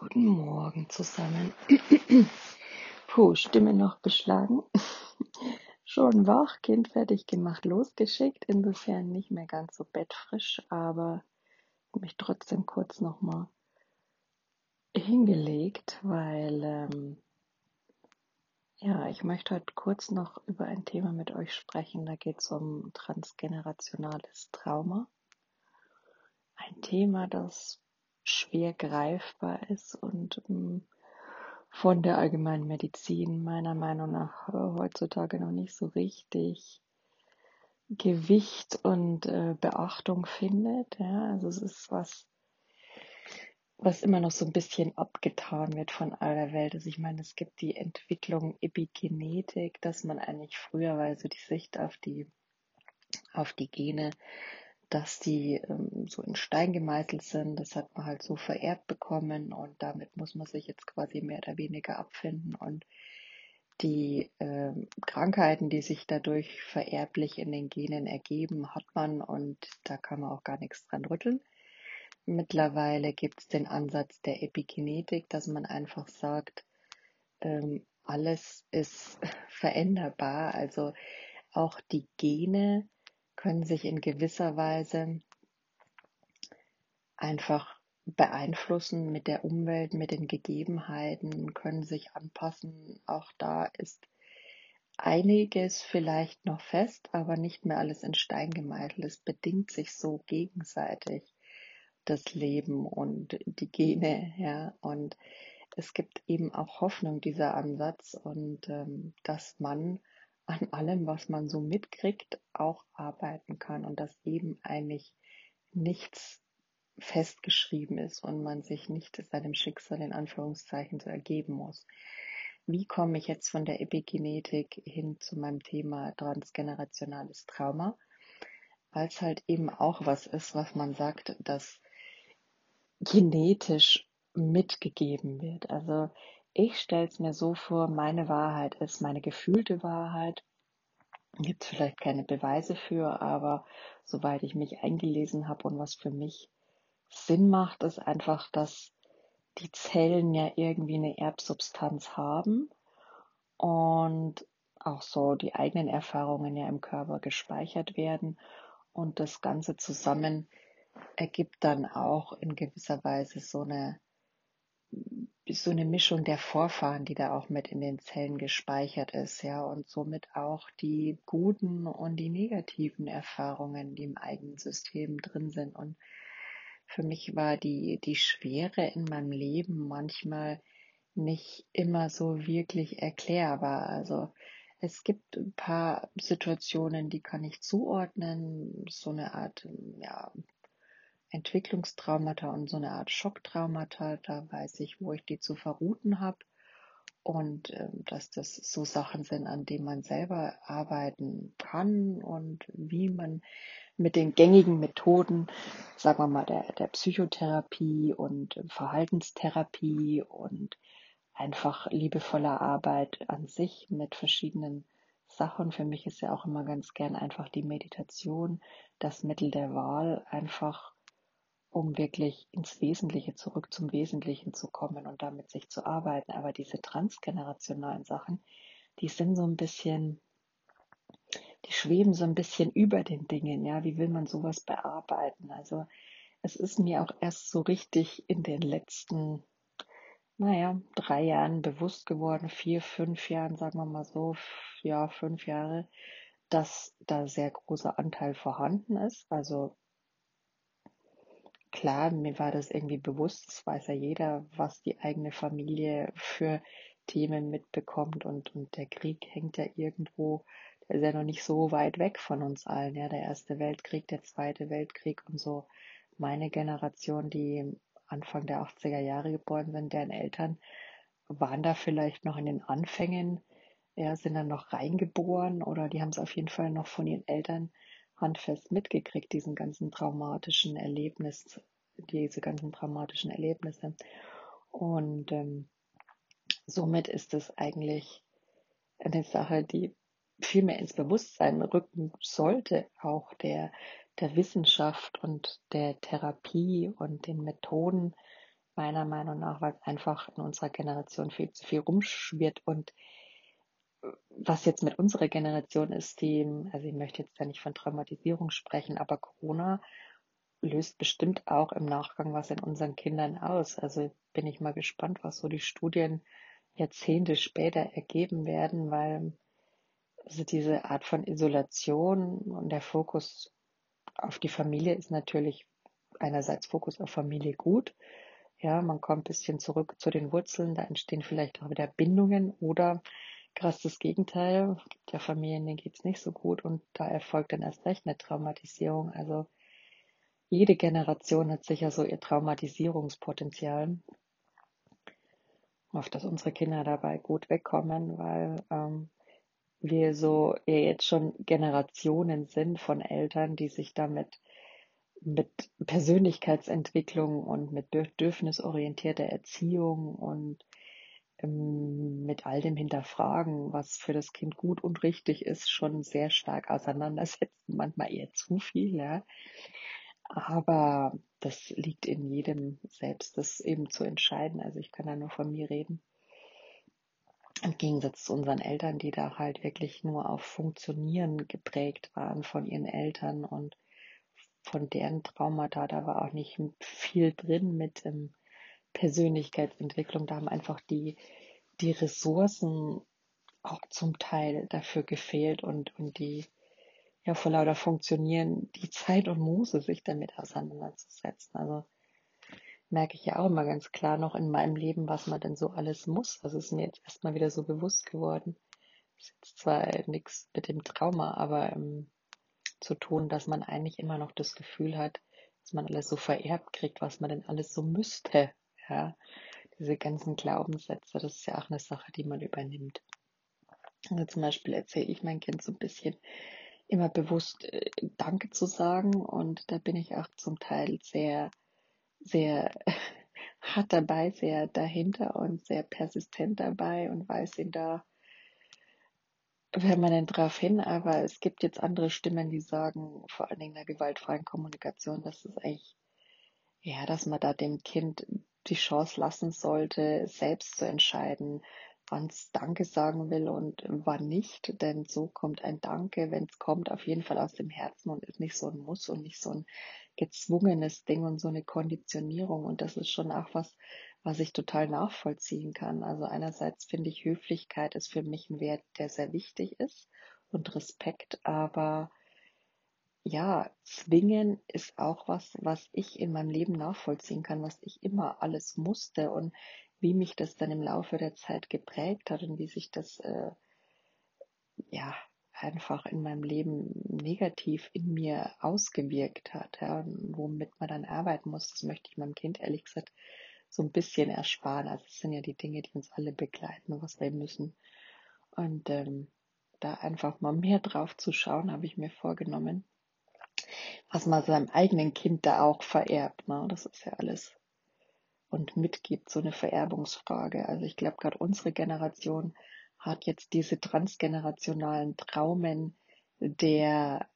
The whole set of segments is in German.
Guten Morgen zusammen. Puh, Stimme noch beschlagen. Schon wach, Kind fertig gemacht, losgeschickt. Insofern nicht mehr ganz so bettfrisch, aber mich trotzdem kurz nochmal hingelegt, weil ähm, ja, ich möchte heute kurz noch über ein Thema mit euch sprechen. Da geht es um transgenerationales Trauma. Ein Thema, das schwer greifbar ist und ähm, von der allgemeinen Medizin meiner Meinung nach äh, heutzutage noch nicht so richtig Gewicht und äh, Beachtung findet. Ja, also es ist was, was immer noch so ein bisschen abgetan wird von aller Welt. Also ich meine, es gibt die Entwicklung Epigenetik, dass man eigentlich früher, weil so die Sicht auf die auf die Gene dass die ähm, so in Stein gemeißelt sind. Das hat man halt so vererbt bekommen und damit muss man sich jetzt quasi mehr oder weniger abfinden. Und die äh, Krankheiten, die sich dadurch vererblich in den Genen ergeben, hat man und da kann man auch gar nichts dran rütteln. Mittlerweile gibt es den Ansatz der Epigenetik, dass man einfach sagt, ähm, alles ist veränderbar. Also auch die Gene können sich in gewisser Weise einfach beeinflussen mit der Umwelt, mit den Gegebenheiten, können sich anpassen. Auch da ist einiges vielleicht noch fest, aber nicht mehr alles in Stein gemeißelt. Es bedingt sich so gegenseitig das Leben und die Gene, ja. Und es gibt eben auch Hoffnung, dieser Ansatz und ähm, dass man an allem, was man so mitkriegt, auch arbeiten kann und dass eben eigentlich nichts festgeschrieben ist und man sich nicht seinem Schicksal in Anführungszeichen so ergeben muss. Wie komme ich jetzt von der Epigenetik hin zu meinem Thema transgenerationales Trauma? Weil es halt eben auch was ist, was man sagt, dass genetisch mitgegeben wird. Also ich stelle es mir so vor, meine Wahrheit ist meine gefühlte Wahrheit. Gibt es vielleicht keine Beweise für, aber soweit ich mich eingelesen habe und was für mich Sinn macht, ist einfach, dass die Zellen ja irgendwie eine Erbsubstanz haben und auch so die eigenen Erfahrungen ja im Körper gespeichert werden und das Ganze zusammen ergibt dann auch in gewisser Weise so eine so eine Mischung der Vorfahren, die da auch mit in den Zellen gespeichert ist, ja, und somit auch die guten und die negativen Erfahrungen, die im eigenen System drin sind. Und für mich war die, die Schwere in meinem Leben manchmal nicht immer so wirklich erklärbar. Also es gibt ein paar Situationen, die kann ich zuordnen, so eine Art ja, Entwicklungstraumata und so eine Art Schocktraumata. Da weiß ich, wo ich die zu verrouten habe und äh, dass das so Sachen sind, an denen man selber arbeiten kann und wie man mit den gängigen Methoden, sagen wir mal, der, der Psychotherapie und Verhaltenstherapie und einfach liebevoller Arbeit an sich mit verschiedenen Sachen. Für mich ist ja auch immer ganz gern einfach die Meditation das Mittel der Wahl, einfach um wirklich ins Wesentliche zurück zum Wesentlichen zu kommen und damit sich zu arbeiten. Aber diese transgenerationalen Sachen, die sind so ein bisschen, die schweben so ein bisschen über den Dingen. Ja, wie will man sowas bearbeiten? Also es ist mir auch erst so richtig in den letzten, naja, drei Jahren bewusst geworden, vier, fünf Jahren, sagen wir mal so, ja, fünf Jahre, dass da sehr großer Anteil vorhanden ist. Also Klar, mir war das irgendwie bewusst, das weiß ja jeder, was die eigene Familie für Themen mitbekommt und, und der Krieg hängt ja irgendwo, der ist ja noch nicht so weit weg von uns allen, ja, der Erste Weltkrieg, der Zweite Weltkrieg und so. Meine Generation, die Anfang der 80er Jahre geboren sind, deren Eltern waren da vielleicht noch in den Anfängen, ja, sind dann noch reingeboren oder die haben es auf jeden Fall noch von ihren Eltern handfest mitgekriegt, diesen ganzen traumatischen Erlebnis, diese ganzen traumatischen Erlebnisse. Und ähm, somit ist es eigentlich eine Sache, die viel mehr ins Bewusstsein rücken sollte, auch der, der Wissenschaft und der Therapie und den Methoden, meiner Meinung nach, weil es einfach in unserer Generation viel zu viel rumschwirrt und was jetzt mit unserer Generation ist, die, also ich möchte jetzt ja nicht von Traumatisierung sprechen, aber Corona löst bestimmt auch im Nachgang was in unseren Kindern aus. Also bin ich mal gespannt, was so die Studien Jahrzehnte später ergeben werden, weil also diese Art von Isolation und der Fokus auf die Familie ist natürlich einerseits Fokus auf Familie gut. Ja, man kommt ein bisschen zurück zu den Wurzeln, da entstehen vielleicht auch wieder Bindungen oder krass das Gegenteil, es gibt ja Familien, denen geht's nicht so gut und da erfolgt dann erst recht eine Traumatisierung. Also jede Generation hat sicher so ihr Traumatisierungspotenzial, auf dass unsere Kinder dabei gut wegkommen, weil ähm, wir so jetzt schon Generationen sind von Eltern, die sich damit mit Persönlichkeitsentwicklung und mit bedürfnisorientierter Erziehung und mit all dem Hinterfragen, was für das Kind gut und richtig ist, schon sehr stark auseinandersetzen, manchmal eher zu viel, ja. Aber das liegt in jedem selbst, das eben zu entscheiden. Also ich kann da nur von mir reden. Im Gegensatz zu unseren Eltern, die da halt wirklich nur auf Funktionieren geprägt waren von ihren Eltern und von deren Traumata, da war auch nicht viel drin mit ähm, Persönlichkeitsentwicklung. Da haben einfach die, die Ressourcen auch zum Teil dafür gefehlt und, und die, ja, vor lauter Funktionieren, die Zeit und Muße, sich damit auseinanderzusetzen. Also merke ich ja auch immer ganz klar noch in meinem Leben, was man denn so alles muss. Das ist mir jetzt erstmal wieder so bewusst geworden. Ist jetzt zwar nichts mit dem Trauma, aber ähm, zu tun, dass man eigentlich immer noch das Gefühl hat, dass man alles so vererbt kriegt, was man denn alles so müsste. Ja, diese ganzen Glaubenssätze, das ist ja auch eine Sache, die man übernimmt. Also zum Beispiel erzähle ich mein Kind so ein bisschen immer bewusst äh, Danke zu sagen und da bin ich auch zum Teil sehr sehr hart dabei, sehr dahinter und sehr persistent dabei und weise ihn da permanent drauf hin. Aber es gibt jetzt andere Stimmen, die sagen, vor allen Dingen in der gewaltfreien Kommunikation, dass es eigentlich, ja, dass man da dem Kind die Chance lassen sollte, selbst zu entscheiden, wann es Danke sagen will und wann nicht. Denn so kommt ein Danke, wenn es kommt, auf jeden Fall aus dem Herzen und ist nicht so ein Muss und nicht so ein gezwungenes Ding und so eine Konditionierung. Und das ist schon auch was, was ich total nachvollziehen kann. Also einerseits finde ich, Höflichkeit ist für mich ein Wert, der sehr wichtig ist und Respekt, aber ja, zwingen ist auch was, was ich in meinem Leben nachvollziehen kann, was ich immer alles musste und wie mich das dann im Laufe der Zeit geprägt hat und wie sich das äh, ja einfach in meinem Leben negativ in mir ausgewirkt hat, ja, womit man dann arbeiten muss, das möchte ich meinem Kind ehrlich gesagt so ein bisschen ersparen. Also es sind ja die Dinge, die uns alle begleiten, was wir müssen. Und ähm, da einfach mal mehr drauf zu schauen, habe ich mir vorgenommen, was man seinem eigenen Kind da auch vererbt. Ne? Das ist ja alles und mitgibt, so eine Vererbungsfrage. Also ich glaube, gerade unsere Generation hat jetzt diese transgenerationalen Traumen der,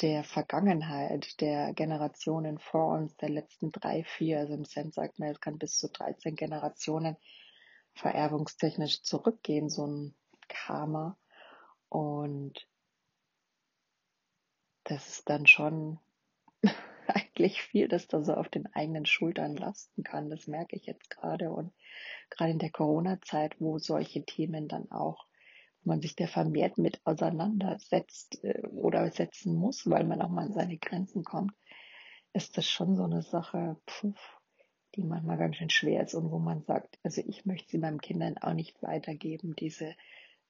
der Vergangenheit, der Generationen vor uns, der letzten drei, vier, also im Zen sagt man, es kann bis zu 13 Generationen vererbungstechnisch zurückgehen, so ein Karma. Und das ist dann schon eigentlich viel, das da so auf den eigenen Schultern lasten kann. Das merke ich jetzt gerade. Und gerade in der Corona-Zeit, wo solche Themen dann auch, wo man sich da vermehrt mit auseinandersetzt äh, oder setzen muss, weil man auch mal an seine Grenzen kommt, ist das schon so eine Sache, puh, die manchmal ganz schön schwer ist und wo man sagt, also ich möchte sie meinen Kindern auch nicht weitergeben, diese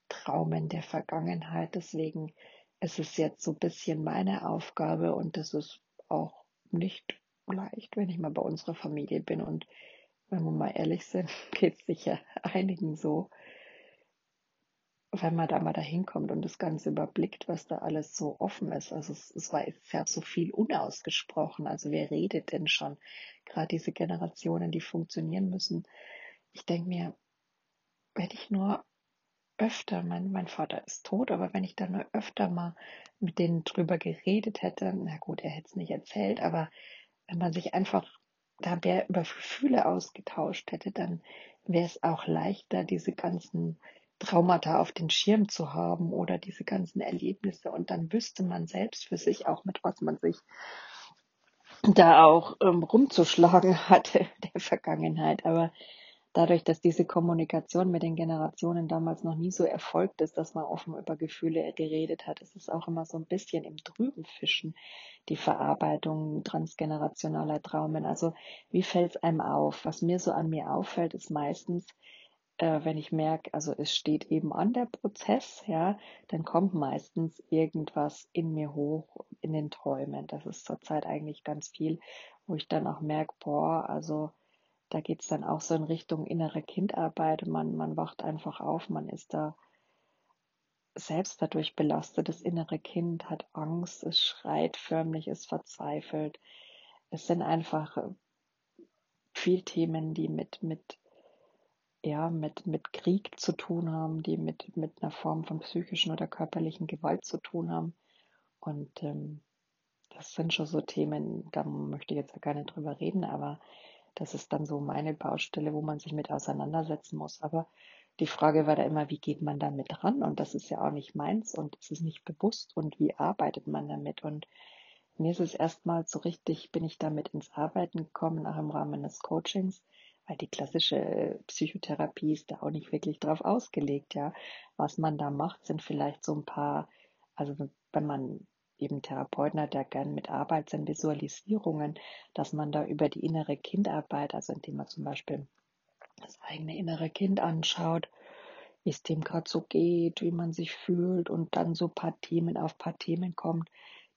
Traumen der Vergangenheit. Deswegen ist es jetzt so ein bisschen meine Aufgabe und das ist auch nicht leicht, wenn ich mal bei unserer Familie bin. Und wenn wir mal ehrlich sind, geht es sicher einigen so, wenn man da mal dahin kommt und das Ganze überblickt, was da alles so offen ist. Also es, es war jetzt ja so viel unausgesprochen. Also wer redet denn schon? Gerade diese Generationen, die funktionieren müssen. Ich denke mir, wenn ich nur öfter, mein, mein Vater ist tot, aber wenn ich da nur öfter mal mit denen drüber geredet hätte, na gut, er hätte es nicht erzählt, aber wenn man sich einfach da mehr über Gefühle ausgetauscht hätte, dann wäre es auch leichter, diese ganzen Traumata auf den Schirm zu haben oder diese ganzen Erlebnisse. Und dann wüsste man selbst für sich auch, mit was man sich da auch ähm, rumzuschlagen hatte der Vergangenheit. Aber dadurch, dass diese Kommunikation mit den Generationen damals noch nie so erfolgt ist, dass man offen über Gefühle geredet hat, ist es auch immer so ein bisschen im Trüben fischen, die Verarbeitung transgenerationaler Traumen. Also wie fällt es einem auf? Was mir so an mir auffällt, ist meistens, äh, wenn ich merke, also es steht eben an der Prozess, ja, dann kommt meistens irgendwas in mir hoch in den Träumen. Das ist zurzeit eigentlich ganz viel, wo ich dann auch merke, boah, also da geht es dann auch so in Richtung innere Kindarbeit. Man, man wacht einfach auf, man ist da selbst dadurch belastet. Das innere Kind hat Angst, es schreit förmlich, es verzweifelt. Es sind einfach viel Themen, die mit, mit ja, mit, mit Krieg zu tun haben, die mit, mit einer Form von psychischen oder körperlichen Gewalt zu tun haben. Und ähm, das sind schon so Themen, da möchte ich jetzt gar nicht drüber reden, aber das ist dann so meine Baustelle, wo man sich mit auseinandersetzen muss. Aber die Frage war da immer, wie geht man damit ran? Und das ist ja auch nicht meins und es ist nicht bewusst und wie arbeitet man damit? Und mir ist es erstmal so richtig, bin ich damit ins Arbeiten gekommen, auch im Rahmen des Coachings, weil die klassische Psychotherapie ist da auch nicht wirklich drauf ausgelegt, ja. Was man da macht, sind vielleicht so ein paar, also wenn man eben Therapeuten hat, der gern mit Arbeit sind Visualisierungen, dass man da über die innere Kindarbeit, also indem man zum Beispiel das eigene innere Kind anschaut, wie es dem gerade so geht, wie man sich fühlt und dann so paar Themen auf paar Themen kommt,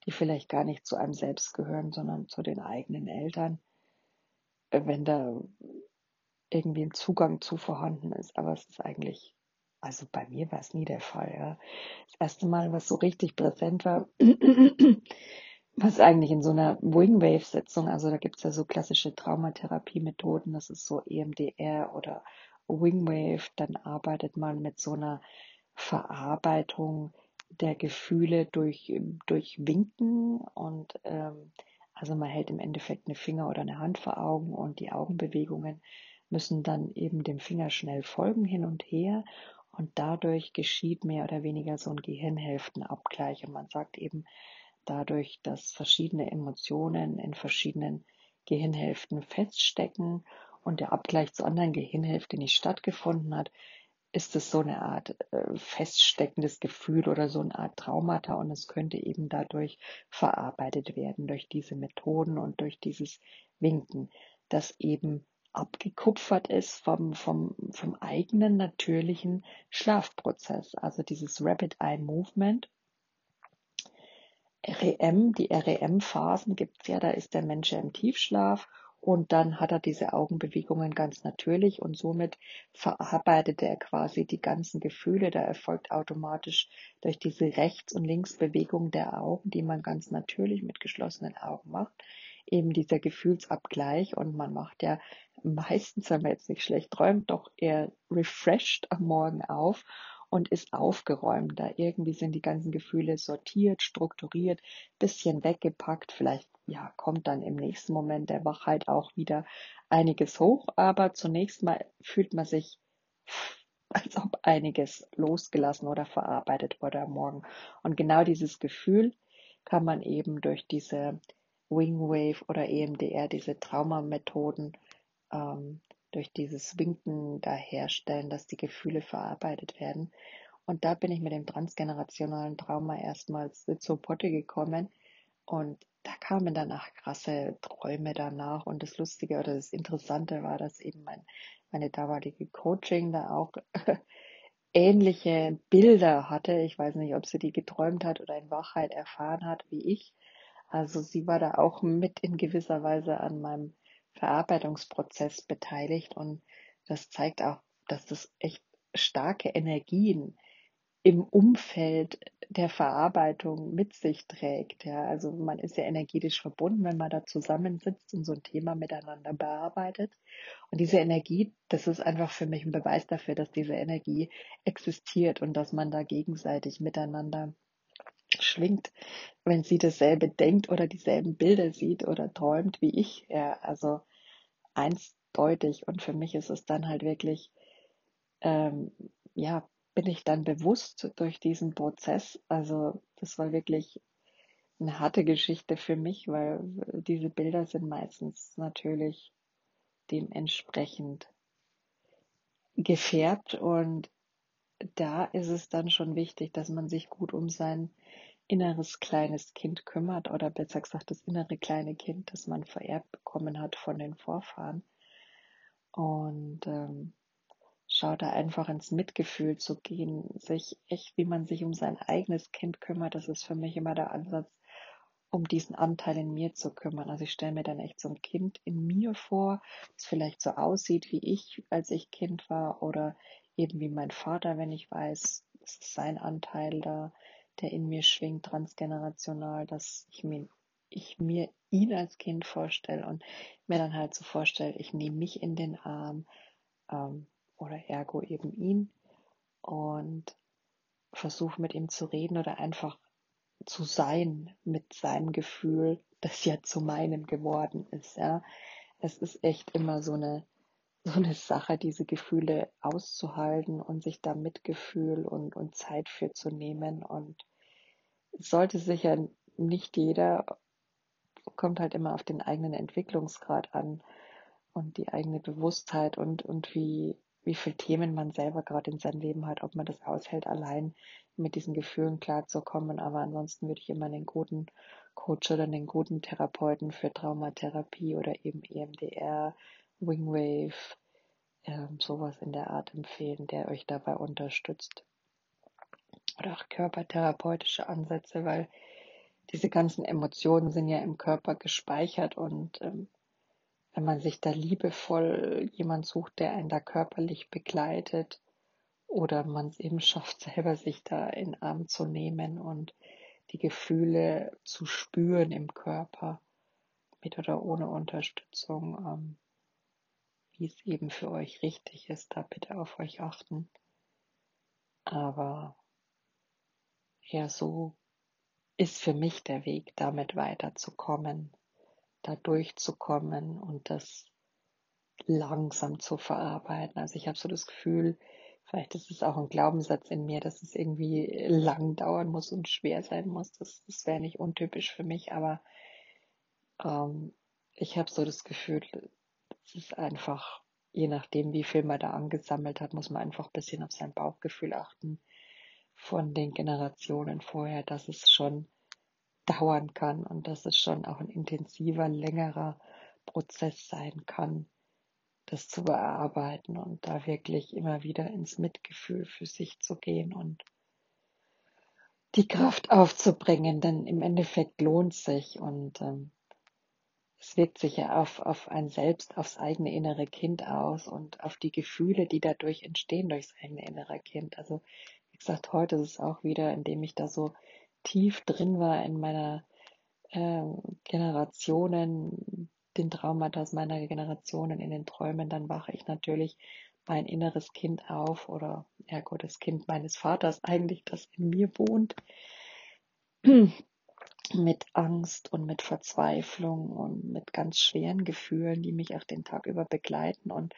die vielleicht gar nicht zu einem selbst gehören, sondern zu den eigenen Eltern. Wenn da irgendwie ein Zugang zu vorhanden ist. Aber es ist eigentlich, also bei mir war es nie der Fall. Ja. Das erste Mal, was so richtig präsent war, was eigentlich in so einer Wingwave-Sitzung, also da gibt es ja so klassische Traumatherapie-Methoden, das ist so EMDR oder Wingwave, dann arbeitet man mit so einer Verarbeitung der Gefühle durch, durch Winken und ähm, also man hält im Endeffekt eine Finger oder eine Hand vor Augen und die Augenbewegungen müssen dann eben dem Finger schnell folgen hin und her und dadurch geschieht mehr oder weniger so ein Gehirnhälftenabgleich. Und man sagt eben dadurch, dass verschiedene Emotionen in verschiedenen Gehirnhälften feststecken und der Abgleich zu anderen Gehirnhälften nicht stattgefunden hat, ist es so eine Art äh, feststeckendes Gefühl oder so eine Art Traumata. Und es könnte eben dadurch verarbeitet werden durch diese Methoden und durch dieses Winken, dass eben abgekupfert ist vom, vom, vom eigenen natürlichen Schlafprozess. Also dieses Rapid Eye Movement. REM, die REM-Phasen gibt es ja, da ist der Mensch ja im Tiefschlaf und dann hat er diese Augenbewegungen ganz natürlich und somit verarbeitet er quasi die ganzen Gefühle. Da erfolgt automatisch durch diese Rechts- und Linksbewegung der Augen, die man ganz natürlich mit geschlossenen Augen macht, eben dieser Gefühlsabgleich und man macht ja meistens, wenn man jetzt nicht schlecht träumt, doch eher refreshed am Morgen auf und ist aufgeräumt. Da irgendwie sind die ganzen Gefühle sortiert, strukturiert, bisschen weggepackt. Vielleicht ja, kommt dann im nächsten Moment der Wachheit auch wieder einiges hoch, aber zunächst mal fühlt man sich als ob einiges losgelassen oder verarbeitet wurde am Morgen. Und genau dieses Gefühl kann man eben durch diese Wingwave oder EMDR, diese Traumamethoden, ähm, durch dieses Winken da herstellen, dass die Gefühle verarbeitet werden. Und da bin ich mit dem transgenerationalen Trauma erstmals zur Potte gekommen und da kamen danach krasse Träume danach. Und das Lustige oder das Interessante war, dass eben mein, meine damalige Coaching da auch ähnliche Bilder hatte. Ich weiß nicht, ob sie die geträumt hat oder in Wachheit erfahren hat wie ich. Also sie war da auch mit in gewisser Weise an meinem Verarbeitungsprozess beteiligt und das zeigt auch, dass das echt starke Energien im Umfeld der Verarbeitung mit sich trägt. Ja, also man ist ja energetisch verbunden, wenn man da zusammensitzt und so ein Thema miteinander bearbeitet. Und diese Energie, das ist einfach für mich ein Beweis dafür, dass diese Energie existiert und dass man da gegenseitig miteinander schwingt, wenn sie dasselbe denkt oder dieselben Bilder sieht oder träumt wie ich. Ja, also einsdeutig und für mich ist es dann halt wirklich, ähm, ja, bin ich dann bewusst durch diesen Prozess. Also das war wirklich eine harte Geschichte für mich, weil diese Bilder sind meistens natürlich dementsprechend gefärbt und da ist es dann schon wichtig, dass man sich gut um sein inneres kleines Kind kümmert oder besser gesagt das innere kleine Kind, das man vererbt bekommen hat von den Vorfahren. Und ähm, schaut da einfach ins Mitgefühl zu gehen, sich echt, wie man sich um sein eigenes Kind kümmert, das ist für mich immer der Ansatz, um diesen Anteil in mir zu kümmern. Also ich stelle mir dann echt so ein Kind in mir vor, das vielleicht so aussieht wie ich, als ich Kind war, oder eben wie mein Vater, wenn ich weiß, es ist sein Anteil da, der in mir schwingt, transgenerational, dass ich mir, ich mir ihn als Kind vorstelle und mir dann halt so vorstelle, ich nehme mich in den Arm ähm, oder ergo eben ihn und versuche mit ihm zu reden oder einfach zu sein mit seinem Gefühl, das ja zu meinem geworden ist, ja. Es ist echt immer so eine, so eine Sache, diese Gefühle auszuhalten und sich da Mitgefühl und, und Zeit für zu nehmen. Und sollte sicher nicht jeder, kommt halt immer auf den eigenen Entwicklungsgrad an und die eigene Bewusstheit und, und wie, wie viele Themen man selber gerade in seinem Leben hat, ob man das aushält, allein mit diesen Gefühlen klarzukommen. Aber ansonsten würde ich immer einen guten Coach oder einen guten Therapeuten für Traumatherapie oder eben EMDR, Wingwave, äh, sowas in der Art empfehlen, der euch dabei unterstützt. Oder auch körpertherapeutische Ansätze, weil diese ganzen Emotionen sind ja im Körper gespeichert und ähm, wenn man sich da liebevoll jemand sucht, der einen da körperlich begleitet oder man es eben schafft, selber sich da in Arm zu nehmen und die Gefühle zu spüren im Körper, mit oder ohne Unterstützung, ähm, wie es eben für euch richtig ist, da bitte auf euch achten. Aber ja, so ist für mich der Weg, damit weiterzukommen da durchzukommen und das langsam zu verarbeiten. Also ich habe so das Gefühl, vielleicht ist es auch ein Glaubenssatz in mir, dass es irgendwie lang dauern muss und schwer sein muss. Das, das wäre nicht untypisch für mich, aber ähm, ich habe so das Gefühl, es ist einfach, je nachdem, wie viel man da angesammelt hat, muss man einfach ein bisschen auf sein Bauchgefühl achten von den Generationen vorher, dass es schon dauern kann und dass es schon auch ein intensiver, längerer Prozess sein kann, das zu bearbeiten und da wirklich immer wieder ins Mitgefühl für sich zu gehen und die Kraft aufzubringen, denn im Endeffekt lohnt sich und ähm, es wirkt sich ja auf, auf ein selbst, aufs eigene innere Kind aus und auf die Gefühle, die dadurch entstehen durchs eigene innere Kind. Also wie gesagt, heute ist es auch wieder, indem ich da so tief drin war in meiner äh, Generationen, den Traumata meiner Generationen, in den Träumen, dann wache ich natürlich mein inneres Kind auf oder ergo das Kind meines Vaters eigentlich, das in mir wohnt, mit Angst und mit Verzweiflung und mit ganz schweren Gefühlen, die mich auch den Tag über begleiten und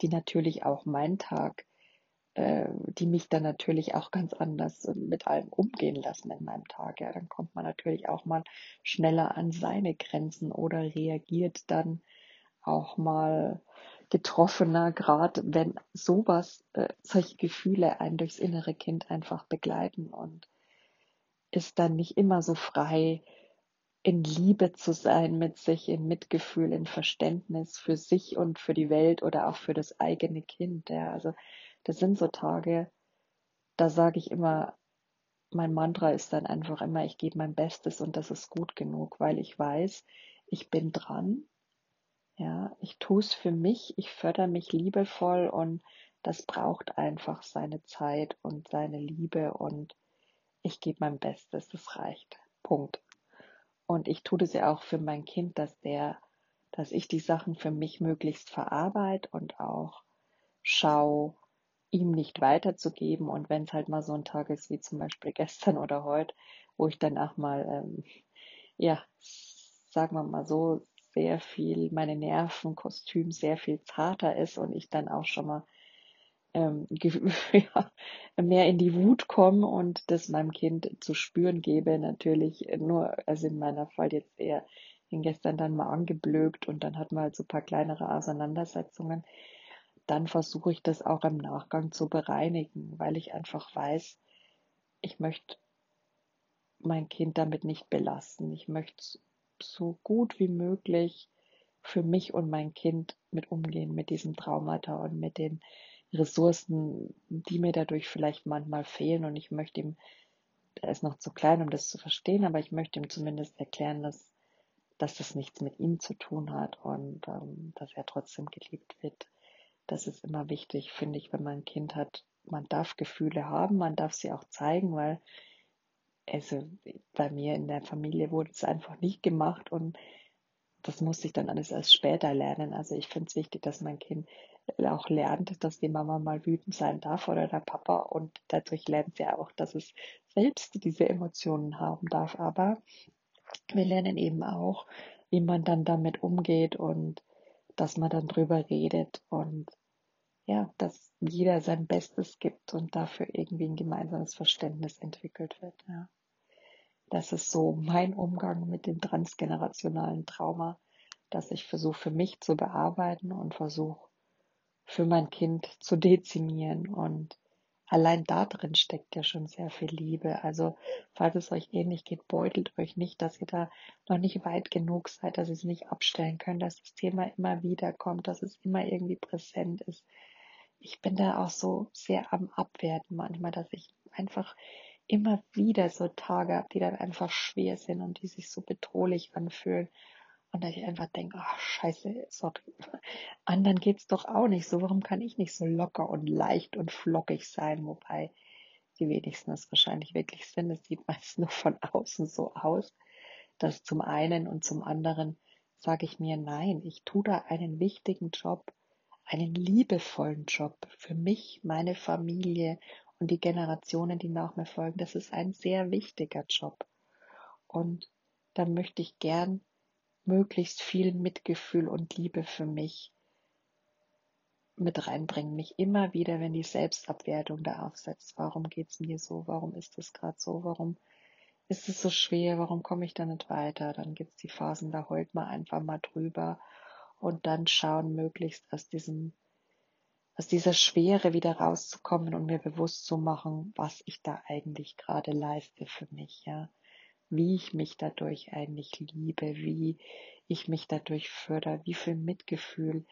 die natürlich auch meinen Tag äh, die mich dann natürlich auch ganz anders mit allem umgehen lassen in meinem Tag. Ja, dann kommt man natürlich auch mal schneller an seine Grenzen oder reagiert dann auch mal getroffener, gerade wenn sowas, äh, solche Gefühle einen durchs innere Kind einfach begleiten und ist dann nicht immer so frei, in Liebe zu sein mit sich, in Mitgefühl, in Verständnis für sich und für die Welt oder auch für das eigene Kind. Ja, also das sind so Tage, da sage ich immer, mein Mantra ist dann einfach immer, ich gebe mein Bestes und das ist gut genug, weil ich weiß, ich bin dran. Ja, ich tue es für mich, ich fördere mich liebevoll und das braucht einfach seine Zeit und seine Liebe und ich gebe mein Bestes, das reicht. Punkt. Und ich tue das ja auch für mein Kind, dass der, dass ich die Sachen für mich möglichst verarbeite und auch schaue, ihm nicht weiterzugeben. Und wenn es halt mal so ein Tag ist wie zum Beispiel gestern oder heute, wo ich dann auch mal, ähm, ja, sagen wir mal so, sehr viel, meine Nervenkostüm sehr viel zarter ist und ich dann auch schon mal ähm, ja, mehr in die Wut komme und das meinem Kind zu spüren gebe. Natürlich nur, also in meiner Fall jetzt eher ihn gestern dann mal angeblökt und dann hatten wir halt so ein paar kleinere Auseinandersetzungen. Dann versuche ich das auch im Nachgang zu bereinigen, weil ich einfach weiß, ich möchte mein Kind damit nicht belasten. Ich möchte so gut wie möglich für mich und mein Kind mit umgehen, mit diesem Traumata und mit den Ressourcen, die mir dadurch vielleicht manchmal fehlen. Und ich möchte ihm, er ist noch zu klein, um das zu verstehen, aber ich möchte ihm zumindest erklären, dass, dass das nichts mit ihm zu tun hat und ähm, dass er trotzdem geliebt wird. Das ist immer wichtig, finde ich, wenn man ein Kind hat. Man darf Gefühle haben, man darf sie auch zeigen, weil also bei mir in der Familie wurde es einfach nicht gemacht und das musste ich dann alles erst später lernen. Also ich finde es wichtig, dass mein Kind auch lernt, dass die Mama mal wütend sein darf oder der Papa und dadurch lernt sie auch, dass es selbst diese Emotionen haben darf. Aber wir lernen eben auch, wie man dann damit umgeht und dass man dann drüber redet und ja, dass jeder sein Bestes gibt und dafür irgendwie ein gemeinsames Verständnis entwickelt wird. Ja. Das ist so mein Umgang mit dem transgenerationalen Trauma, dass ich versuche für mich zu bearbeiten und versuche für mein Kind zu dezimieren. Und allein da drin steckt ja schon sehr viel Liebe. Also falls es euch ähnlich geht, beutelt euch nicht, dass ihr da noch nicht weit genug seid, dass ihr es nicht abstellen könnt, dass das Thema immer wieder kommt, dass es immer irgendwie präsent ist. Ich bin da auch so sehr am Abwerten manchmal, dass ich einfach immer wieder so Tage habe, die dann einfach schwer sind und die sich so bedrohlich anfühlen. Und dass ich einfach denke, ach scheiße, sorry, anderen geht's doch auch nicht so. Warum kann ich nicht so locker und leicht und flockig sein? Wobei die wenigsten es wahrscheinlich wirklich sind. Es sieht meist nur von außen so aus. Das zum einen und zum anderen sage ich mir, nein, ich tue da einen wichtigen Job, einen liebevollen Job für mich, meine Familie und die Generationen, die nach mir folgen, das ist ein sehr wichtiger Job. Und da möchte ich gern möglichst viel Mitgefühl und Liebe für mich mit reinbringen. Mich immer wieder, wenn die Selbstabwertung da aufsetzt. Warum geht's mir so? Warum ist es gerade so? Warum ist es so schwer? Warum komme ich da nicht weiter? Dann gibt's die Phasen, da heult man einfach mal drüber und dann schauen, möglichst aus diesem aus dieser Schwere wieder rauszukommen und mir bewusst zu machen, was ich da eigentlich gerade leiste für mich, ja. Wie ich mich dadurch eigentlich liebe, wie ich mich dadurch fördere, wie viel Mitgefühl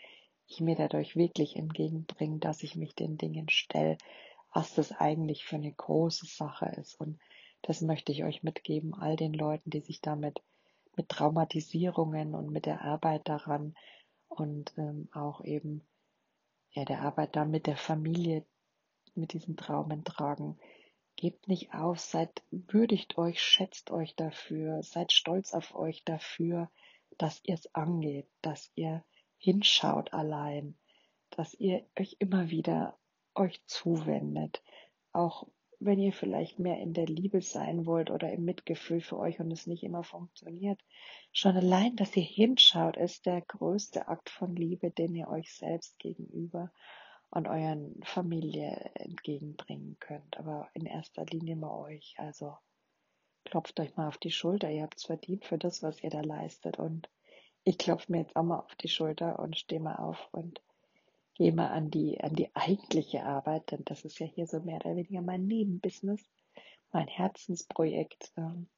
ich mir dadurch wirklich entgegenbringe, dass ich mich den Dingen stelle, was das eigentlich für eine große Sache ist. Und das möchte ich euch mitgeben, all den Leuten, die sich damit mit Traumatisierungen und mit der Arbeit daran und ähm, auch eben ja, der Arbeit da mit der Familie, mit diesen Traumen tragen. Gebt nicht auf, seid würdigt euch, schätzt euch dafür, seid stolz auf euch dafür, dass ihr es angeht, dass ihr hinschaut allein, dass ihr euch immer wieder euch zuwendet, auch wenn ihr vielleicht mehr in der Liebe sein wollt oder im Mitgefühl für euch und es nicht immer funktioniert. Schon allein, dass ihr hinschaut, ist der größte Akt von Liebe, den ihr euch selbst gegenüber und euren Familie entgegenbringen könnt. Aber in erster Linie mal euch. Also klopft euch mal auf die Schulter. Ihr habt es verdient für das, was ihr da leistet. Und ich klopfe mir jetzt auch mal auf die Schulter und stehe mal auf und gehe mal an die, an die eigentliche Arbeit, denn das ist ja hier so mehr oder weniger mein Nebenbusiness, mein Herzensprojekt, ähm,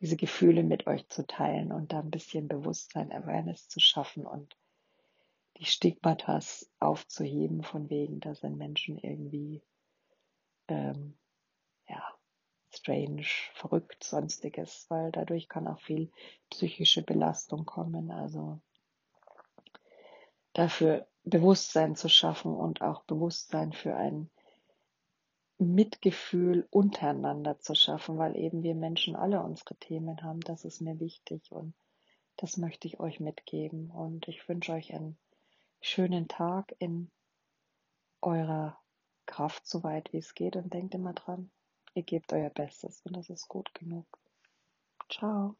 diese Gefühle mit euch zu teilen und da ein bisschen Bewusstsein, Awareness zu schaffen und die Stigmatas aufzuheben, von wegen, da sind Menschen irgendwie, ähm, ja, strange, verrückt, sonstiges, weil dadurch kann auch viel psychische Belastung kommen. Also dafür Bewusstsein zu schaffen und auch Bewusstsein für ein Mitgefühl untereinander zu schaffen, weil eben wir Menschen alle unsere Themen haben. Das ist mir wichtig und das möchte ich euch mitgeben. Und ich wünsche euch einen schönen Tag in eurer Kraft, so weit wie es geht. Und denkt immer dran, ihr gebt euer Bestes und das ist gut genug. Ciao.